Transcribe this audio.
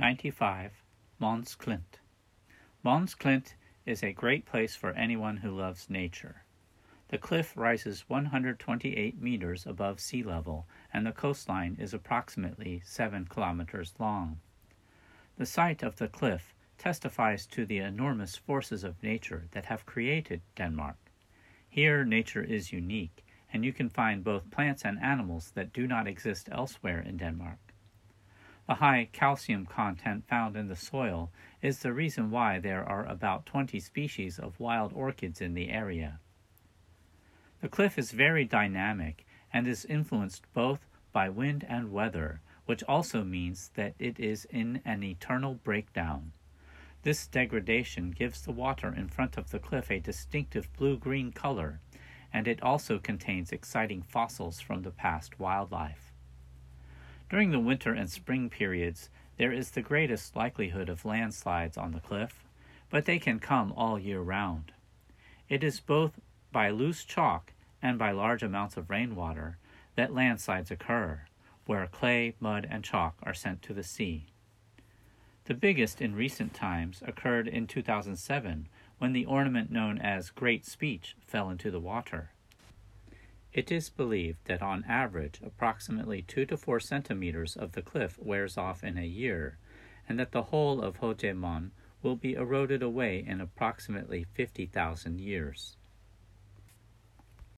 95. Mons Klint. Mons Klint is a great place for anyone who loves nature. The cliff rises 128 meters above sea level, and the coastline is approximately 7 kilometers long. The sight of the cliff testifies to the enormous forces of nature that have created Denmark. Here, nature is unique, and you can find both plants and animals that do not exist elsewhere in Denmark. The high calcium content found in the soil is the reason why there are about 20 species of wild orchids in the area. The cliff is very dynamic and is influenced both by wind and weather, which also means that it is in an eternal breakdown. This degradation gives the water in front of the cliff a distinctive blue green color, and it also contains exciting fossils from the past wildlife. During the winter and spring periods, there is the greatest likelihood of landslides on the cliff, but they can come all year round. It is both by loose chalk and by large amounts of rainwater that landslides occur, where clay, mud, and chalk are sent to the sea. The biggest in recent times occurred in 2007 when the ornament known as Great Speech fell into the water. It is believed that on average approximately 2 to 4 centimeters of the cliff wears off in a year, and that the whole of Høje Møn will be eroded away in approximately 50,000 years.